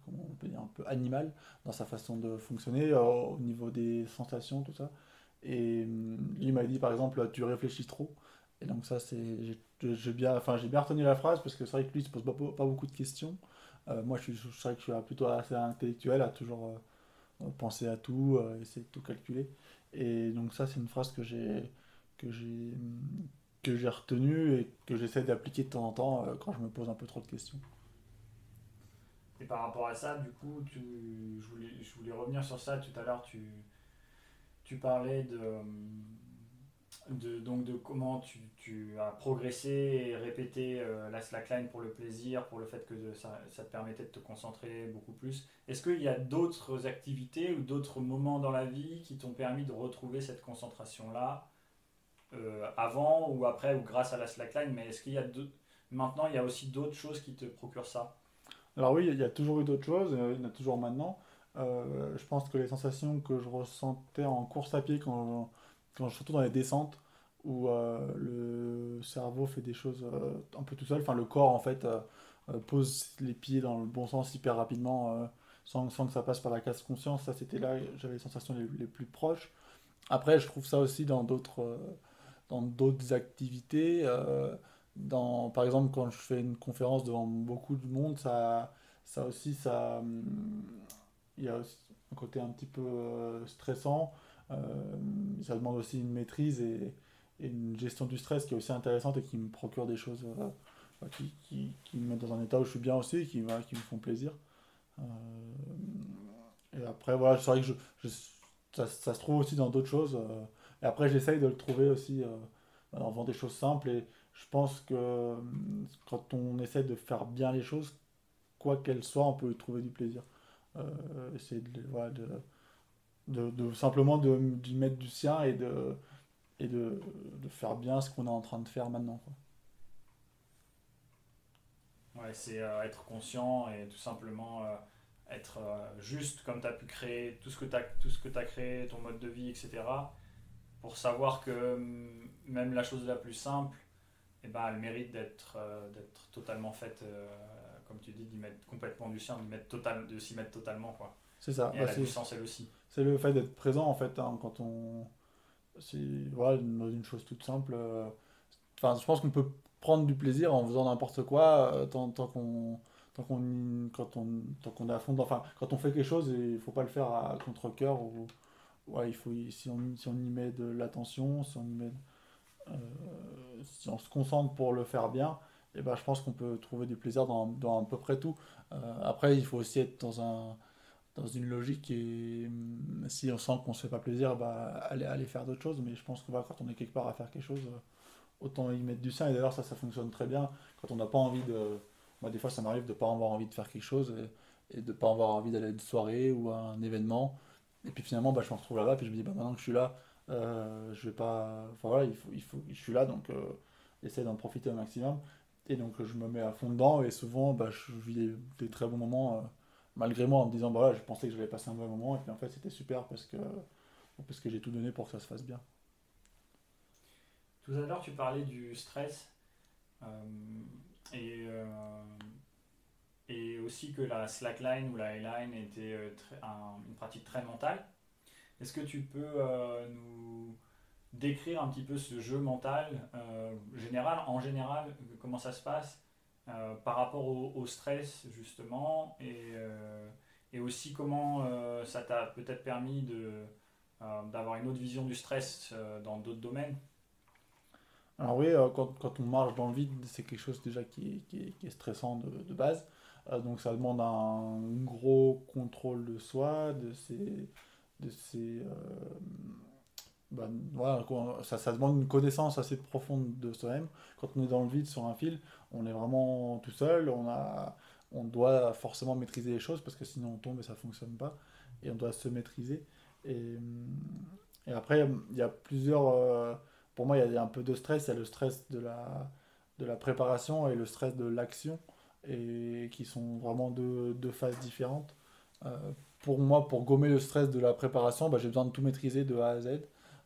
comment on peut dire un peu animal dans sa façon de fonctionner au niveau des sensations tout ça. Et il m'a dit par exemple tu réfléchis trop et donc ça, j'ai bien, enfin, bien retenu la phrase parce que c'est vrai que lui, il se pose pas beaucoup de questions. Euh, moi, je, suis, je que je suis plutôt assez intellectuel, à toujours euh, penser à tout, euh, essayer de tout calculer. Et donc ça, c'est une phrase que j'ai, que j'ai, retenue et que j'essaie d'appliquer de temps en temps quand je me pose un peu trop de questions. Et par rapport à ça, du coup, je, voulais, je voulais revenir sur ça tout à l'heure. Tu, tu parlais de de, donc de comment tu, tu, as progressé et répété euh, la slackline pour le plaisir, pour le fait que ça, ça, te permettait de te concentrer beaucoup plus. Est-ce qu'il y a d'autres activités ou d'autres moments dans la vie qui t'ont permis de retrouver cette concentration-là euh, avant ou après ou grâce à la slackline Mais est-ce qu'il y a maintenant il y a aussi d'autres choses qui te procurent ça? Alors oui, il y a toujours eu d'autres choses, euh, il y en a toujours maintenant. je pense que les sensations que je ressentais en course à pied quand surtout dans les descentes où euh, le cerveau fait des choses euh, un peu tout seul, enfin le corps en fait euh, pose les pieds dans le bon sens hyper rapidement sans, sans, que ça passe par la casse conscience, ça c'était là, j'avais les sensations les, plus proches. Après je trouve ça aussi dans d'autres dans d'autres activités. dans, par exemple quand je fais une conférence devant beaucoup de monde, ça, ça aussi ça hum, il y a aussi un côté un petit peu stressant ça demande aussi une maîtrise et, une gestion du stress qui est aussi intéressante et qui me procure des choses euh, qui, qui, me mettent dans un état où je suis bien aussi et qui, me font plaisir. Euh, et après, voilà, c'est vrai que ça, se trouve aussi dans d'autres choses. et après, j'essaye de le trouver aussi en faisant des choses simples. Et je pense que quand on essaie de faire bien les choses, quoi qu'elles soient, on peut trouver du plaisir. essayer de, voilà, de, de, simplement d'y mettre du sien et de, et de, de faire bien ce qu'on est en train de faire maintenant. Quoi. Ouais, c'est euh, être conscient et tout simplement euh, être euh, juste comme tu as pu créer tout ce que tu as, as créé, ton mode de vie, etc. pour savoir que hum, même la chose la plus simple, eh ben, elle mérite d'être d'être totalement faite, comme tu dis, d'y mettre complètement du sien, mettre total, de s'y mettre totalement. Quoi. C'est ça. Et elle a du sens elle aussi. C'est le fait d'être présent en fait hein, quand on. Voilà, dans une chose toute simple. Enfin, je pense qu'on peut prendre du plaisir en faisant n'importe quoi tant, tant qu'on tant qu'on quand on tant qu'on est à fond enfin quand on fait quelque chose il faut pas le faire à contre cœur ou ouais il faut si on, si on y met de l'attention si on y met euh, si on se concentre pour le faire bien et eh ben je pense qu'on peut trouver du plaisir dans, dans à peu près tout euh, après il faut aussi être dans un dans une logique et si on sent qu'on se fait pas plaisir bah aller aller faire d'autres choses mais je pense que quand on est quelque part à faire quelque chose autant y mettre du sein et d'ailleurs ça ça fonctionne très bien quand on n'a pas envie de moi, des fois, ça m'arrive de ne pas avoir envie de faire quelque chose et, de ne pas avoir envie d'aller à une soirée ou à un événement. Et puis finalement, bah, je me retrouve là-bas, puis je me dis, bah, maintenant que je suis là, euh, je vais pas. Enfin voilà, il faut, il faut, je suis là, donc euh, j'essaie d'en profiter au maximum. Et donc je me mets à fond dedans, et souvent, bah, je vis des, très bons moments, euh, malgré moi, en me disant, bah, je pensais que j'allais passer un bon moment, et puis en fait, c'était super parce que, j'ai tout donné pour que ça se fasse bien. Tout à l'heure, tu parlais du stress. Et, euh, et aussi que la slackline ou la highline était euh, une pratique très mentale. Est-ce que tu peux euh, nous décrire un petit peu ce jeu mental général, en général, comment ça se passe par rapport au, stress justement et, et aussi comment ça t'a peut-être permis d'avoir une autre vision du stress dans d'autres domaines alors oui, euh, quand, quand, on marche dans le vide, c'est quelque chose déjà qui, qui, est, stressant de, de base. Euh, donc ça demande un gros contrôle de soi, de ses... De ses euh, ben, voilà, ça, ça, demande une connaissance assez profonde de soi-même. Quand on est dans le vide sur un fil, on est vraiment tout seul, on, a, on doit forcément maîtriser les choses parce que sinon on tombe et ça ne fonctionne pas. Et on doit se maîtriser. Et, et après, il y a plusieurs pour moi, il y a un peu de stress. Il y a le stress de la, de la préparation et le stress de l'action, et qui sont vraiment deux, deux phases différentes. Euh, pour moi, pour gommer le stress de la préparation, bah, j'ai besoin de tout maîtriser de A à Z,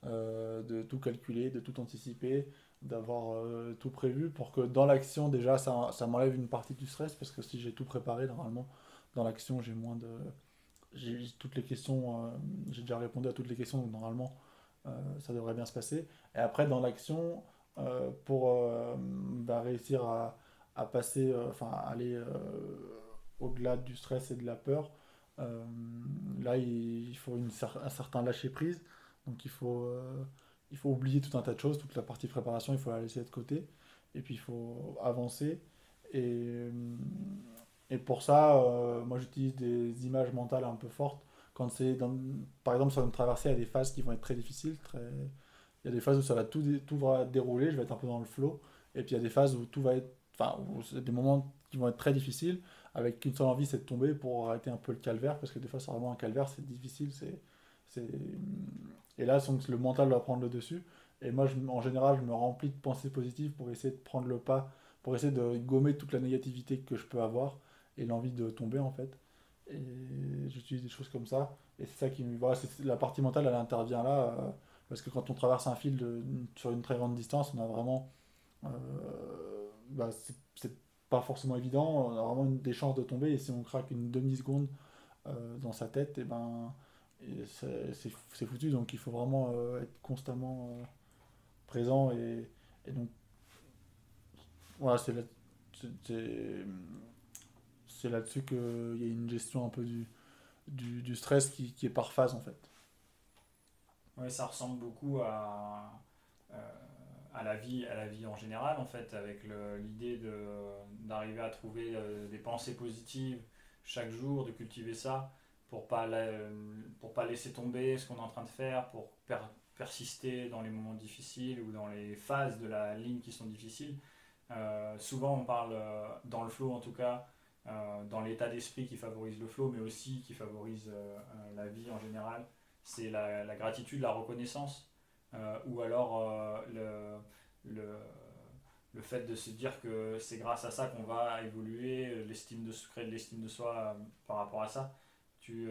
euh, de tout calculer, de tout anticiper, d'avoir euh, tout prévu pour que dans l'action, déjà, ça, ça m'enlève une partie du stress, parce que si j'ai tout préparé, normalement, dans l'action, j'ai moins de... J'ai toutes les questions, j'ai déjà répondu à toutes les questions, donc normalement, euh, ça devrait bien se passer. Et après, dans l'action, euh, pour euh, bah, réussir à, passer, enfin, aller au-delà du stress et de la peur, là, il, faut une, un certain lâcher-prise. Donc, il faut, il faut oublier tout un tas de choses, toute la partie préparation, il faut la laisser de côté. Et puis, il faut avancer. Et, et pour ça, moi, j'utilise des images mentales un peu fortes quand c'est par exemple sur une traversée, il y a des phases qui vont être très difficiles. Très... Il y a des phases où ça va tout, tout va dérouler, je vais être un peu dans le flow. Et puis il y a des phases où tout va être. Enfin, des moments qui vont être très difficiles, avec une seule envie, c'est de tomber pour arrêter un peu le calvaire, parce que des fois, c'est vraiment un calvaire, c'est difficile. c'est c'est Et là, le mental va prendre le dessus. Et moi, en général, je me remplis de pensées positives pour essayer de prendre le pas, pour essayer de gommer toute la négativité que je peux avoir et l'envie de tomber, en fait. Et j'utilise des choses comme ça. Et c'est ça qui me. Voilà, la partie mentale, elle intervient là. Euh, parce que quand on traverse un fil sur une très grande distance, on a vraiment. Euh, bah, c'est pas forcément évident. On a vraiment des chances de tomber. Et si on craque une demi-seconde euh, dans sa tête, et ben. C'est foutu. Donc il faut vraiment être constamment présent. Et, donc. Voilà, c'est là-dessus qu'il y a une gestion un peu du, du, stress qui, est par phase en fait. Oui, ça ressemble beaucoup à, euh, à, la vie, à la vie en général en fait, avec l'idée d'arriver à trouver euh, des pensées positives chaque jour, de cultiver ça pour pas pour pas laisser tomber ce qu'on est en train de faire, pour persister dans les moments difficiles ou dans les phases de la ligne qui sont difficiles. Euh, souvent on parle dans le flow en tout cas euh, dans l'état d'esprit qui favorise le flow, mais aussi qui favorise euh, euh, la vie en général, c'est la, gratitude, la reconnaissance, ou alors le, le, le, fait de se dire que c'est grâce à ça qu'on va évoluer, créer de l'estime de soi par rapport à ça. Tu,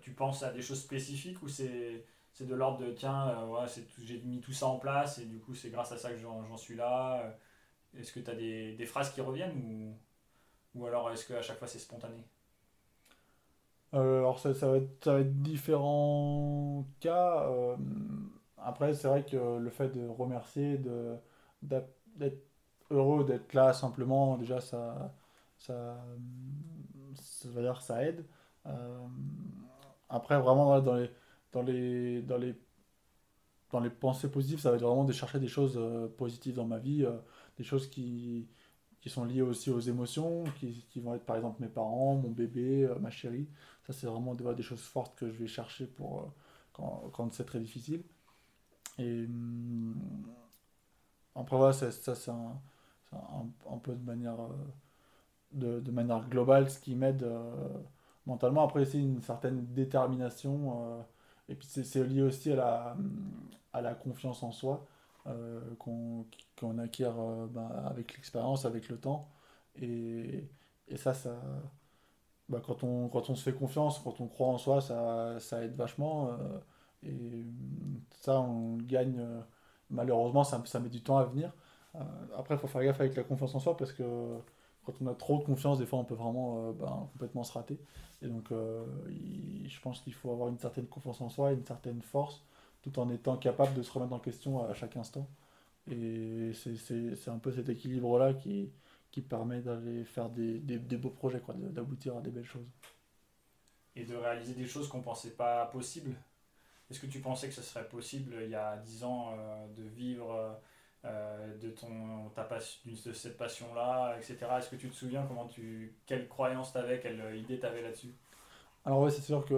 tu penses à des choses spécifiques ou c'est c'est de l'ordre de tiens, euh, j'ai mis tout ça en place et du coup c'est grâce à ça que j'en suis là. Est-ce que tu as des, des, phrases qui reviennent ou, ou alors est-ce qu'à chaque fois c'est spontané? Euh, Alors ça, ça, va être, ça, différents cas. Euh, après c'est vrai que le fait de remercier, d'être heureux d'être là simplement, déjà ça, ça, ça veut dire ça aide. Euh, après vraiment dans les dans les, dans les, dans les pensées positives, ça va être vraiment de chercher des choses euh, positives dans ma vie, euh, des choses qui, qui sont liées aussi aux émotions, qui, qui, vont être par exemple mes parents, mon bébé, ma chérie. Ça, c'est vraiment des, choses fortes que je vais chercher pour, quand, quand c'est très difficile. Et hum, après, voilà, ça, c'est un, un, un, peu de manière, de manière globale ce qui m'aide mentalement. Après, c'est une certaine détermination et puis c'est lié aussi à la, confiance en soi euh, qu'on acquiert euh, bah, avec l'expérience, avec le temps. Et, ça, bah, quand, on, se fait confiance, quand on croit en soi, ça, aide vachement. Euh, et ça, on gagne. malheureusement, ça, ça met du temps à venir. après, il faut faire gaffe avec la confiance en soi parce que quand on a trop de confiance, des fois, on peut vraiment bah, complètement se rater. Et donc, euh, je pense qu'il faut avoir une certaine confiance en soi, une certaine force, tout en étant capable de se remettre en question à chaque instant. Et c'est un peu cet équilibre-là qui, permet d'aller faire des, beaux projets, d'aboutir à des belles choses. Et de réaliser des choses qu'on ne pensait pas possibles. Est-ce que tu pensais que ce serait possible il y a 10 ans euh, de vivre euh, euh, de, ton, ta de cette passion-là, etc. Est-ce que tu te souviens comment tu, quelle croyance tu avais, quelle idée tu avais là-dessus? Alors oui, c'est sûr que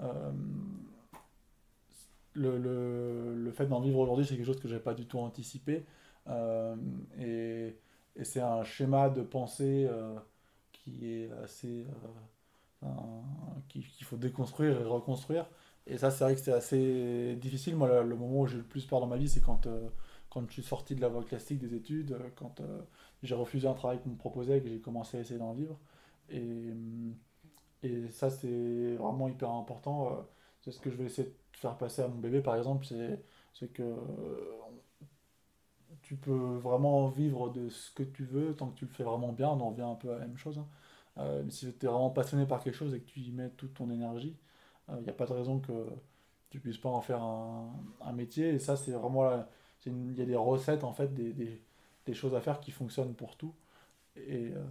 euh, le, le, le, fait d'en vivre aujourd'hui, c'est quelque chose que je n'avais pas du tout anticipé. Euh, et, et c'est un schéma de pensée qui est assez... qu'il faut déconstruire et reconstruire. Et ça, c'est vrai que c'est assez difficile. Moi, le moment où j'ai le plus peur dans ma vie, c'est quand quand je suis sorti de la voie classique des études, euh, quand euh, j'ai refusé un travail qu'on me proposait et que j'ai commencé à essayer d'en vivre. Et, euh, et ça, c'est vraiment hyper important. C'est ce que je vais essayer de faire passer à mon bébé, par exemple, c'est que tu peux vraiment vivre de ce que tu veux tant que tu le fais vraiment bien. On en revient un peu à la même chose. Hein. si tu es vraiment passionné par quelque chose et que tu y mets toute ton énergie, il n'y a pas de raison que tu puisses pas en faire un, un métier. Et ça, c'est vraiment la, il y a des recettes, en fait, des, des, choses à faire qui fonctionnent pour tout. Et, euh,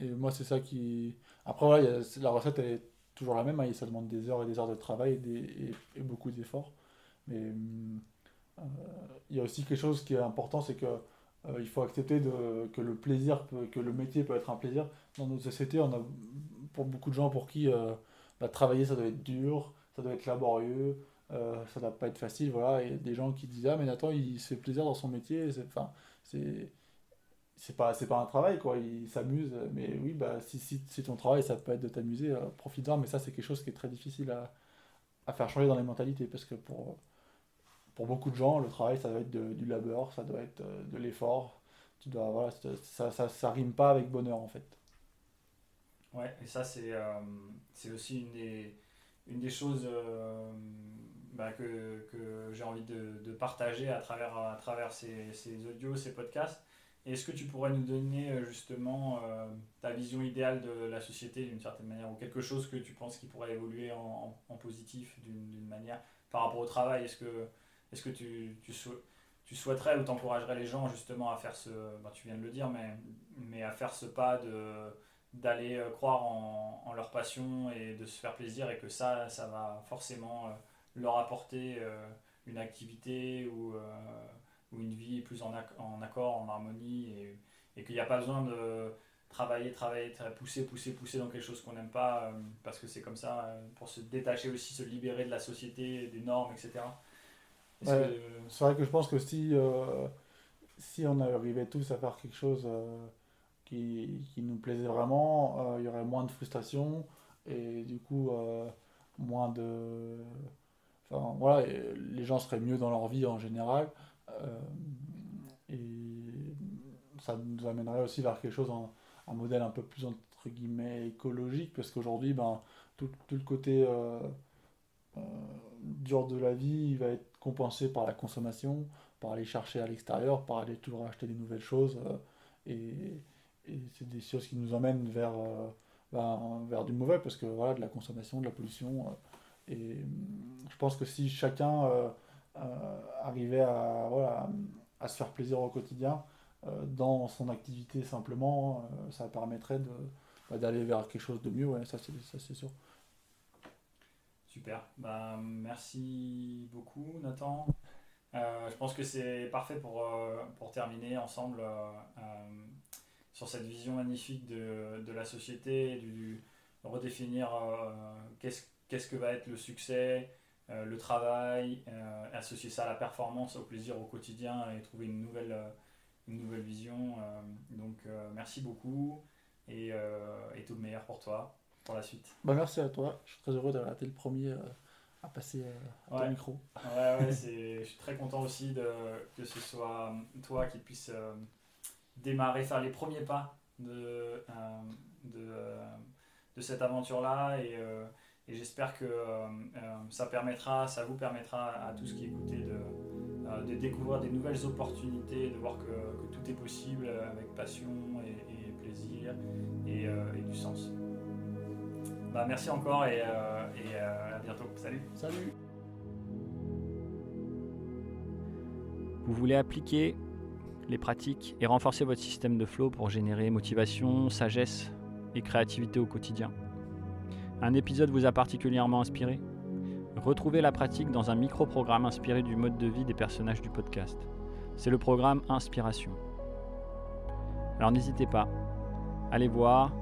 et moi, c'est ça qui. Après, voilà, la recette est toujours la même, hein, ça demande des heures et des heures de travail et, beaucoup d'efforts. Mais euh, il y a aussi quelque chose qui est important, c'est que euh, il faut accepter que le plaisir, que le métier peut être un plaisir. Dans notre société, on a pour beaucoup de gens pour qui bah, travailler ça doit être dur, ça doit être laborieux, euh, ça doit pas être facile, voilà. Et des gens qui disent Ah, mais Nathan, il se fait plaisir dans son métier. Enfin, c'est. C'est pas, c'est pas un travail, quoi. Il s'amuse. Mais oui, bah, si, si, si ton travail, ça peut être de t'amuser, euh, profite-en. Mais ça, c'est quelque chose qui est très difficile à, à faire changer dans les mentalités. Parce que pour, pour beaucoup de gens, le travail, ça doit être du labeur, ça doit être euh, de l'effort. Tu dois, voilà, ça, ça, ça, rime pas avec bonheur, en fait. Ouais, et ça, c'est, euh, c'est aussi une des, une des choses bah, que, que j'ai envie de, de, partager à travers, à travers ces, ces audios, ces podcasts. Est-ce que tu pourrais nous donner euh, justement euh, ta vision idéale de la société d'une certaine manière ou quelque chose que tu penses qui pourrait évoluer en, en, positif d'une manière par rapport au travail? Est-ce que, est -ce que tu, tu, souhaiterais ou t'encouragerais les gens justement à faire ce, bah, tu viens de le dire, mais, mais à faire ce pas d'aller euh, croire en, en, leur passion et de se faire plaisir et que ça, ça va forcément leur apporter euh, une activité ou, euh, ou, une vie plus en, en accord, en harmonie, et, et qu'il n'y a pas besoin de travailler, travailler, pousser, pousser, pousser dans quelque chose qu'on n'aime pas, euh, parce que c'est comme ça, pour se détacher aussi, se libérer de la société, des normes, etc. C'est vrai que je pense que si, si on arrivait tous à faire quelque chose qui, qui, nous plaisait vraiment, il y aurait moins de frustration et du coup moins de Voilà, les gens seraient mieux dans leur vie en général. Euh, et ça nous amènerait aussi vers quelque chose, un, modèle un peu plus entre guillemets écologique, parce qu'aujourd'hui, ben, tout, tout, le côté euh, euh, dur de la vie, va être compensé par la consommation, par aller chercher à l'extérieur, par aller toujours acheter des nouvelles choses. et c'est des choses qui nous emmènent vers, ben, vers du mauvais, parce que voilà, de la consommation, de la pollution. Et je pense que si chacun euh, euh, arrivait à, voilà, à se faire plaisir au quotidien, euh, dans son activité simplement, ça permettrait de, bah, d'aller vers quelque chose de mieux, ça c'est, ça c'est sûr. Super. Ben, merci beaucoup, Nathan. Je pense que c'est parfait pour, pour terminer ensemble sur cette vision magnifique de, de la société, du, redéfinir euh, qu'est-ce, qu'est-ce que va être le succès, euh, le travail, euh, associer ça à la performance, au plaisir au quotidien et trouver une nouvelle, euh, une nouvelle vision. donc merci beaucoup et, et tout le meilleur pour toi, pour la suite. Bah, merci à toi, je suis très heureux d'avoir été le premier à passer à Ouais. ton micro. Ouais, ouais, (laughs) c'est, je suis très content aussi de, que ce soit toi qui puisse euh, démarrer, faire les premiers pas de, euh, de, de cette aventure-là. Et, euh, et j'espère que euh, euh, ça permettra, ça vous permettra à tous qui écoutez de, euh, de découvrir des nouvelles opportunités, de voir que, que tout est possible avec passion et, et plaisir et, euh, et du sens. Bah, merci encore et, euh, et euh, à bientôt. Salut Salut Vous voulez appliquer les pratiques et renforcer votre système de flow pour générer motivation, sagesse et créativité au quotidien? Un épisode vous a particulièrement inspiré? Retrouvez la pratique dans un micro-programme inspiré du mode de vie des personnages du podcast. C'est le programme Inspiration. Alors n'hésitez pas, allez voir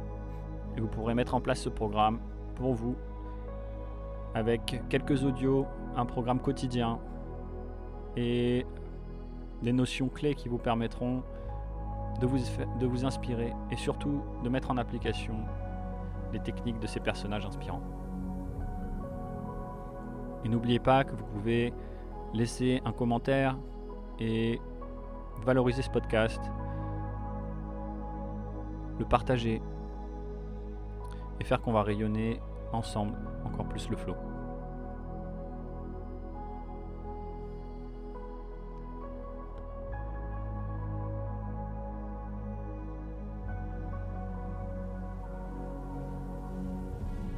et vous pourrez mettre en place ce programme pour vous avec quelques audios, un programme quotidien et des notions clés qui vous permettront de vous, de vous inspirer et surtout de mettre en application les techniques de ces personnages inspirants. Et n'oubliez pas que vous pouvez laisser un commentaire et valoriser ce podcast, le partager et faire qu'on va rayonner ensemble encore plus le flow.